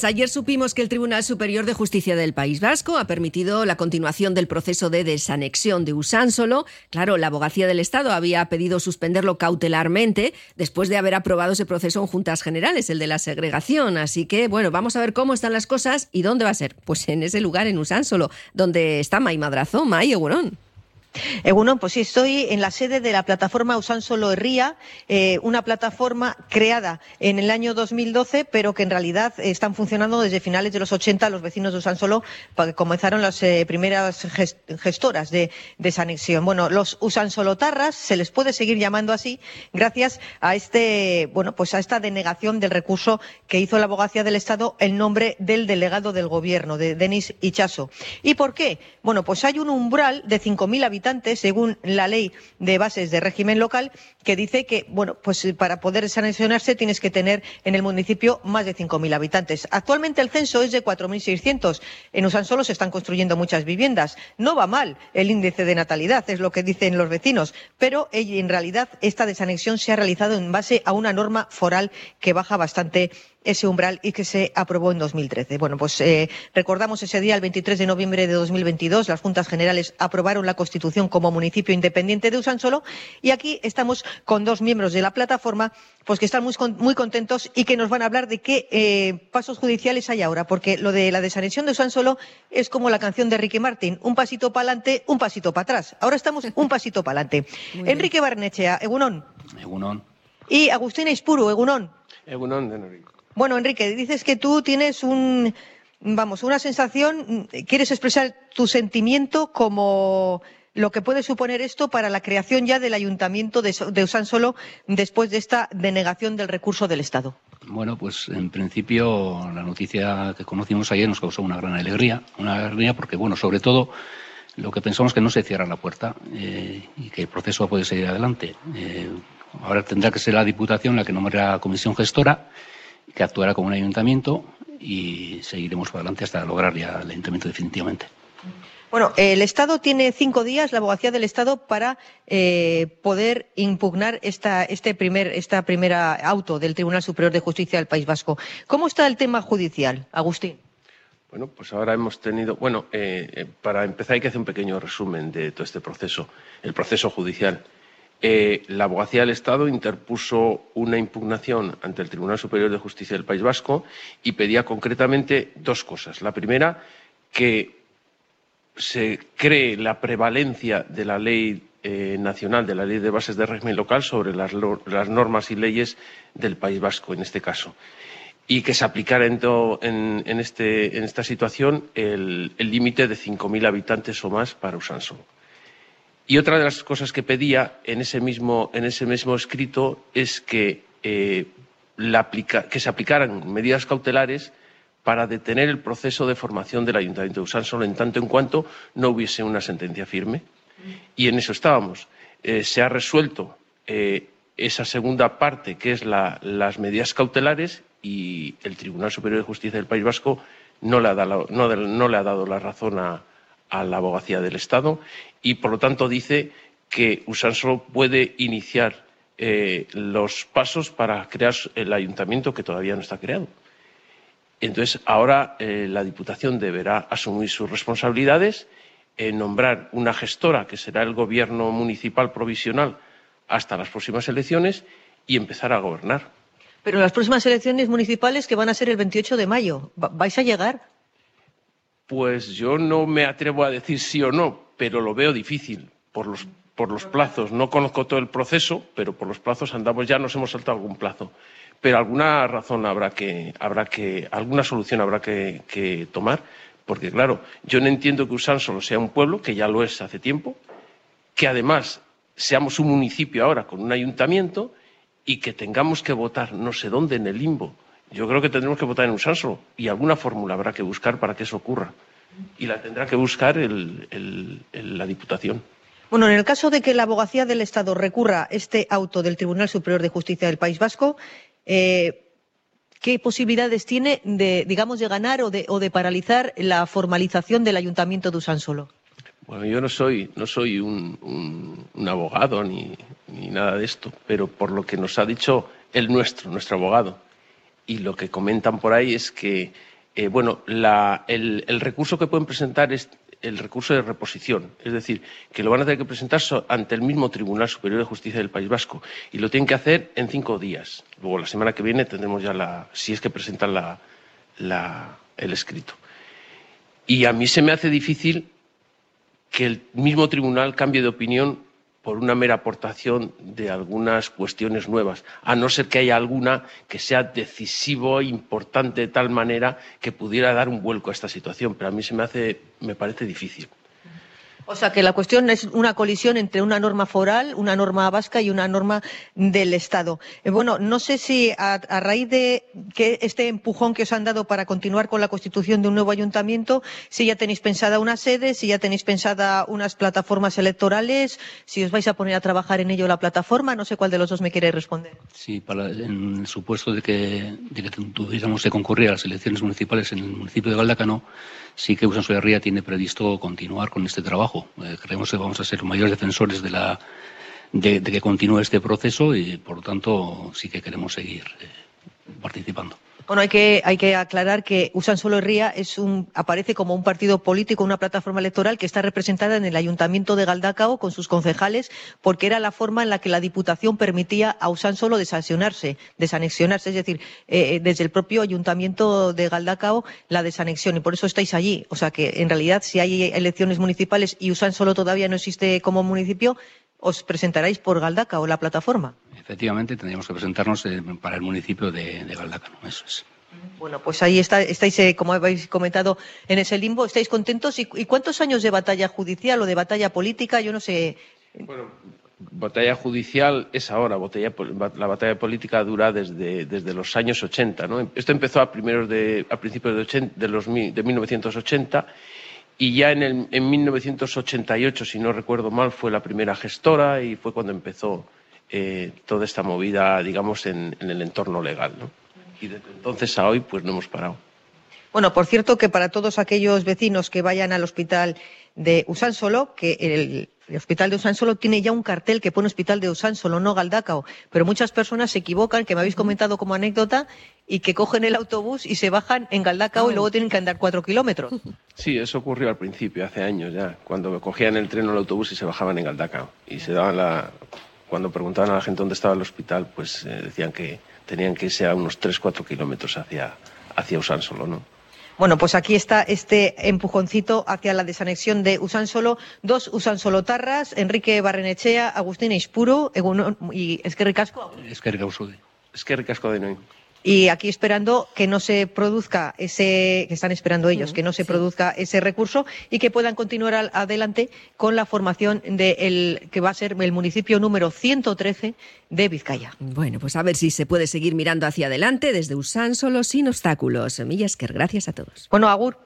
Pues ayer supimos que el Tribunal Superior de Justicia del País Vasco ha permitido la continuación del proceso de desanexión de Usánsolo. Claro, la abogacía del Estado había pedido suspenderlo cautelarmente después de haber aprobado ese proceso en Juntas Generales, el de la segregación. Así que, bueno, vamos a ver cómo están las cosas y dónde va a ser. Pues en ese lugar, en Usánsolo, donde está May Madrazo, May Egunon. Egunon, pues sí, estoy en la sede de la plataforma Usan Solo Herría, eh, una plataforma creada en el año 2012, pero que en realidad están funcionando desde finales de los 80 los vecinos de Usan Solo, que comenzaron las eh, primeras gestoras de desanexión. Bueno, los Usan Solo Tarras se les puede seguir llamando así gracias a este, bueno, pues a esta denegación del recurso que hizo la abogacía del Estado en nombre del delegado del gobierno, de Denis Ichaso. ¿Y por qué? Bueno, pues hay un umbral de 5.000 habitantes según la ley de bases de régimen local, que dice que, bueno, pues para poder sancionarse tienes que tener en el municipio más de 5.000 habitantes. Actualmente el censo es de 4.600. En Usansolo se están construyendo muchas viviendas. No va mal el índice de natalidad, es lo que dicen los vecinos, pero en realidad esta desanexión se ha realizado en base a una norma foral que baja bastante ese umbral y que se aprobó en 2013. Bueno, pues eh, recordamos ese día, el 23 de noviembre de 2022, las Juntas Generales aprobaron la Constitución como municipio independiente de Usansolo y aquí estamos con dos miembros de la plataforma pues que están muy, muy contentos y que nos van a hablar de qué eh, pasos judiciales hay ahora, porque lo de la desanexión de Usansolo es como la canción de Ricky Martin, un pasito para adelante, un pasito para atrás. Ahora estamos un pasito para adelante. Enrique Barnechea, Egunón. Egunón. Y Agustina Ispuru, Egunón. Egunón de Enrique. Bueno, Enrique, dices que tú tienes un, vamos, una sensación, quieres expresar tu sentimiento como lo que puede suponer esto para la creación ya del ayuntamiento de, de Usansolo después de esta denegación del recurso del Estado. Bueno, pues en principio la noticia que conocimos ayer nos causó una gran alegría, una alegría porque, bueno, sobre todo lo que pensamos que no se cierra la puerta eh, y que el proceso puede seguir adelante. Eh, ahora tendrá que ser la Diputación la que nombre la comisión gestora que actuará como un ayuntamiento y seguiremos para adelante hasta lograr ya el ayuntamiento definitivamente. Bueno, el Estado tiene cinco días, la abogacía del Estado, para eh, poder impugnar esta, este primer, esta primera auto del Tribunal Superior de Justicia del País Vasco. ¿Cómo está el tema judicial, Agustín? Bueno, pues ahora hemos tenido. Bueno, eh, eh, para empezar hay que hacer un pequeño resumen de todo este proceso, el proceso judicial. Eh, la abogacía del Estado interpuso una impugnación ante el Tribunal Superior de Justicia del País Vasco y pedía concretamente dos cosas. La primera, que se cree la prevalencia de la ley eh, nacional, de la ley de bases de régimen local sobre las, normas y leyes del País Vasco, en este caso, y que se aplicara en, este, esta situación el límite de 5.000 habitantes o más para Usansolo. Y otra de las cosas que pedía en ese mismo, en ese mismo escrito es que, eh, que se aplicaran medidas cautelares para detener el proceso de formación del Ayuntamiento de Usánsolo en tanto en cuanto no hubiese una sentencia firme. Y en eso estábamos. Eh, se ha resuelto eh, esa segunda parte, que es las medidas cautelares, y el Tribunal Superior de Justicia del País Vasco no le ha dado, no le ha dado la razón a, a la abogacía del Estado y, por lo tanto, dice que Usansolo puede iniciar eh, los pasos para crear el ayuntamiento que todavía no está creado. Entonces, ahora eh, la Diputación deberá asumir sus responsabilidades, en nombrar una gestora, que será el Gobierno municipal provisional, hasta las próximas elecciones y empezar a gobernar. Pero las próximas elecciones municipales, que van a ser el 28 de mayo, ¿vais a llegar? Pues yo no me atrevo a decir sí o no, pero lo veo difícil por los, por los plazos. No conozco todo el proceso, pero por los plazos andamos, ya nos hemos saltado algún plazo. Pero alguna razón habrá que, habrá que, alguna solución habrá que, tomar, porque claro, yo no entiendo que Usánsolo sea un pueblo, que ya lo es hace tiempo, que además seamos un municipio ahora con un ayuntamiento y que tengamos que votar no sé dónde en el limbo yo creo que tendremos que votar en Usansolo y alguna fórmula habrá que buscar para que eso ocurra. Y la tendrá que buscar la Diputación. Bueno, en el caso de que la abogacía del Estado recurra este auto del Tribunal Superior de Justicia del País Vasco, eh, ¿qué posibilidades tiene de, digamos, de ganar o de, paralizar la formalización del Ayuntamiento de Usansolo? Bueno, yo no soy, no soy un, abogado ni nada de esto, pero por lo que nos ha dicho el nuestro, nuestro abogado, y lo que comentan por ahí es que Eh, bueno, el, el, recurso que pueden presentar es el recurso de reposición, es decir, que lo van a tener que presentar ante el mismo Tribunal Superior de Justicia del País Vasco y lo tienen que hacer en cinco días. Luego, la semana que viene tendremos ya la, si es que presentan el escrito. Y a mí se me hace difícil que el mismo tribunal cambie de opinión por una mera aportación de algunas cuestiones nuevas, a no ser que haya alguna que sea decisivo, importante de tal manera que pudiera dar un vuelco a esta situación. Pero a mí se me hace, me parece difícil. O sea, que la cuestión es una colisión entre una norma foral, una norma vasca y una norma del Estado. Eh, bueno, no sé si a, raíz de que este empujón que os han dado para continuar con la constitución de un nuevo ayuntamiento, si ya tenéis pensada una sede, si ya tenéis pensada unas plataformas electorales, si os vais a poner a trabajar en ello la plataforma, no sé cuál de los dos me quiere responder. Sí, en el supuesto de que, tuviéramos que concurrir a las elecciones municipales en el municipio de Galdacano, sí que Usan Ría tiene previsto continuar con este trabajo. Eh, creemos que vamos a ser mayores defensores de, la, de, que continúe este proceso y, por lo tanto, sí que queremos seguir eh, participando. Bueno, hay que, hay que aclarar que Usan Solo Ría es un, aparece como un partido político, una plataforma electoral que está representada en el Ayuntamiento de Galdacao con sus concejales, porque era la forma en la que la Diputación permitía a Usan Solo desanexionarse, desanexionarse, es decir, eh, eh, desde el propio Ayuntamiento de Galdacao la desanexión, y por eso estáis allí. O sea que, en realidad, si hay elecciones municipales y Usan Solo todavía no existe como municipio, os presentaréis por Galdacao, la plataforma. Efectivamente, tendríamos que presentarnos eh, para el municipio de, de Galdacano, eso es. Bueno, pues ahí está, estáis, eh, como habéis comentado, en ese limbo. ¿Estáis contentos? ¿Y, cuántos años de batalla judicial o de batalla política? Yo no sé. Bueno, batalla judicial es ahora. la batalla política dura desde, desde los años 80. ¿no? Esto empezó a, primeros de, a principios de, 80, de, los, de 1980 y ya en, el, en 1988, si no recuerdo mal, fue la primera gestora y fue cuando empezó eh, toda esta movida, digamos, en, el entorno legal. ¿no? Y desde entonces a hoy, pues no hemos parado. Bueno, por cierto, que para todos aquellos vecinos que vayan al hospital de Usánsolo, que el, hospital de Usánsolo tiene ya un cartel que pone hospital de Usánsolo, no Galdacao, pero muchas personas se equivocan, que me habéis comentado como anécdota, y que cogen el autobús y se bajan en Galdacao y luego tienen que andar cuatro kilómetros. Sí, eso ocurrió al principio, hace años ya, cuando cogían el tren o el autobús y se bajaban en Galdacao. Y se daban la, cuando preguntaban a la gente dónde estaba el hospital, pues eh, decían que tenían que irse a unos 3-4 kilómetros hacia, hacia Usánsolo, ¿no? Bueno, pues aquí está este empujoncito hacia la desanexión de Usánsolo. Dos Usánsolo Tarras, Enrique Barrenechea, Agustín Ispuro y Esquerri Casco. Esquerri Casco de Noy y aquí esperando que no se produzca ese, que están esperando ellos, que no se produzca ese recurso y que puedan continuar adelante con la formación del que va a ser el municipio número 113 de Vizcaya. Bueno, pues a ver si se puede seguir mirando hacia adelante desde Usán solo sin obstáculos. Millasker, gracias a todos. Bueno, Agur.